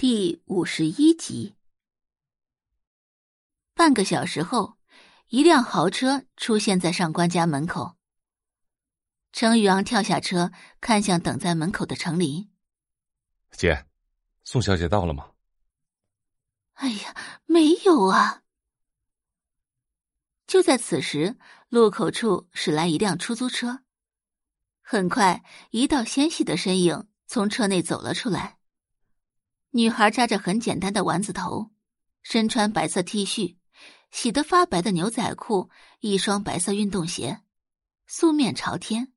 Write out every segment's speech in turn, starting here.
第五十一集。半个小时后，一辆豪车出现在上官家门口。程宇昂跳下车，看向等在门口的程琳：“姐，宋小姐到了吗？”“哎呀，没有啊！”就在此时，路口处驶来一辆出租车。很快，一道纤细的身影从车内走了出来。女孩扎着很简单的丸子头，身穿白色 T 恤，洗得发白的牛仔裤，一双白色运动鞋，素面朝天。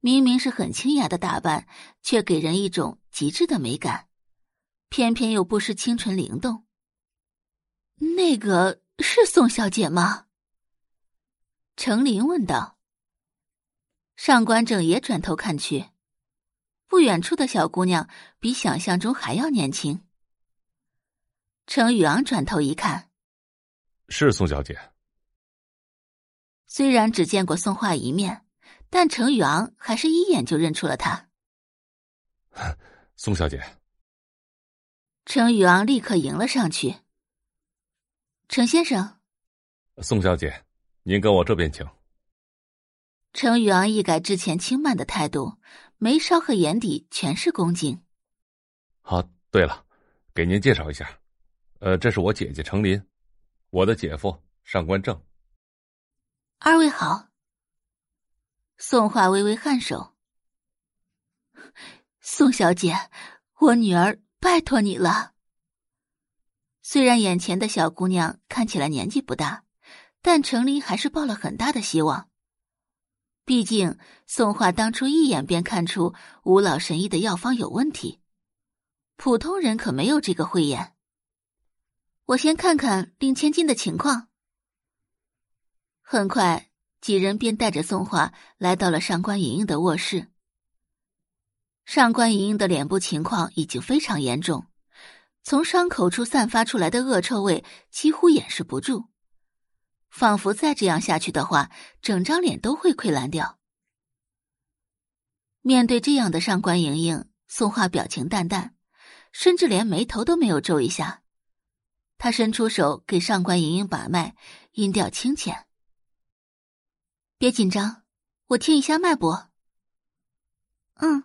明明是很清雅的打扮，却给人一种极致的美感，偏偏又不失清纯灵动。那个是宋小姐吗？程琳问道。上官正也转头看去。不远处的小姑娘比想象中还要年轻。程宇昂转头一看，是宋小姐。虽然只见过宋画一面，但程宇昂还是一眼就认出了她。宋小姐。程宇昂立刻迎了上去。程先生，宋小姐，您跟我这边请。程宇昂一改之前轻慢的态度。眉梢和眼底全是恭敬。好，对了，给您介绍一下，呃，这是我姐姐程琳，我的姐夫上官正。二位好。宋画微微颔首。宋小姐，我女儿拜托你了。虽然眼前的小姑娘看起来年纪不大，但程琳还是抱了很大的希望。毕竟，宋画当初一眼便看出吴老神医的药方有问题，普通人可没有这个慧眼。我先看看令千金的情况。很快，几人便带着宋画来到了上官莹莹的卧室。上官莹莹的脸部情况已经非常严重，从伤口处散发出来的恶臭味几乎掩饰不住。仿佛再这样下去的话，整张脸都会溃烂掉。面对这样的上官莹莹，宋画表情淡淡，甚至连眉头都没有皱一下。他伸出手给上官莹莹把脉，音调清浅：“别紧张，我听一下脉搏。”嗯。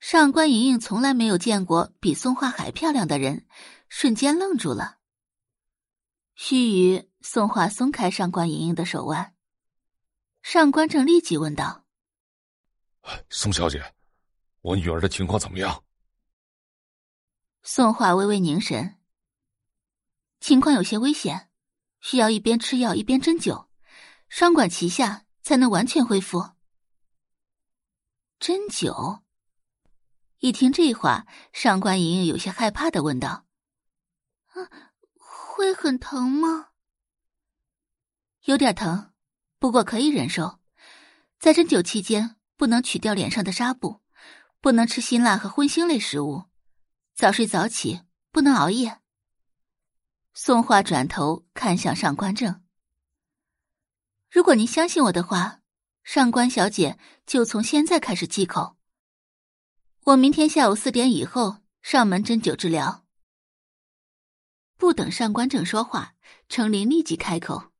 上官莹莹从来没有见过比宋画还漂亮的人，瞬间愣住了。须臾。宋画松开上官莹莹的手腕，上官正立即问道：“宋小姐，我女儿的情况怎么样？”宋画微微凝神，情况有些危险，需要一边吃药一边针灸，双管齐下才能完全恢复。针灸？一听这话，上官莹莹有些害怕的问道：“啊，会很疼吗？”有点疼，不过可以忍受。在针灸期间，不能取掉脸上的纱布，不能吃辛辣和荤腥类食物，早睡早起，不能熬夜。宋画转头看向上官正：“如果您相信我的话，上官小姐就从现在开始忌口。我明天下午四点以后上门针灸治疗。”不等上官正说话，程琳立即开口。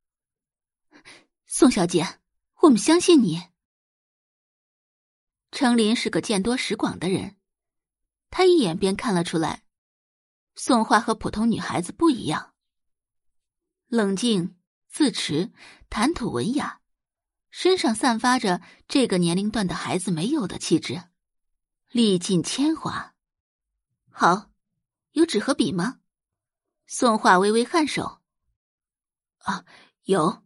宋小姐，我们相信你。程琳是个见多识广的人，她一眼便看了出来，宋画和普通女孩子不一样，冷静、自持、谈吐文雅，身上散发着这个年龄段的孩子没有的气质，历尽铅华。好，有纸和笔吗？宋画微微颔首。啊，有。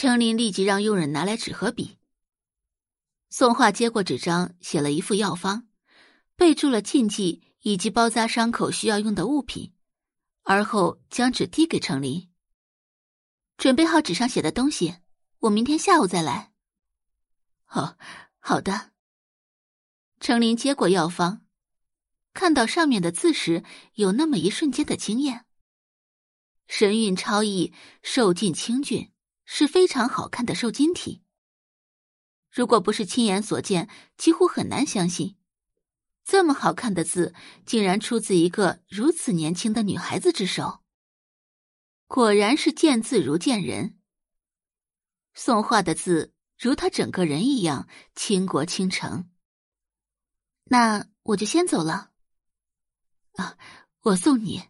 程琳立即让佣人拿来纸和笔。宋画接过纸张，写了一副药方，备注了禁忌以及包扎伤口需要用的物品，而后将纸递给程琳。准备好纸上写的东西，我明天下午再来。哦，好的。程琳接过药方，看到上面的字时，有那么一瞬间的惊艳。神韵超逸，受尽清俊。是非常好看的瘦金体。如果不是亲眼所见，几乎很难相信。这么好看的字，竟然出自一个如此年轻的女孩子之手。果然是见字如见人。宋画的字如他整个人一样倾国倾城。那我就先走了。啊，我送你。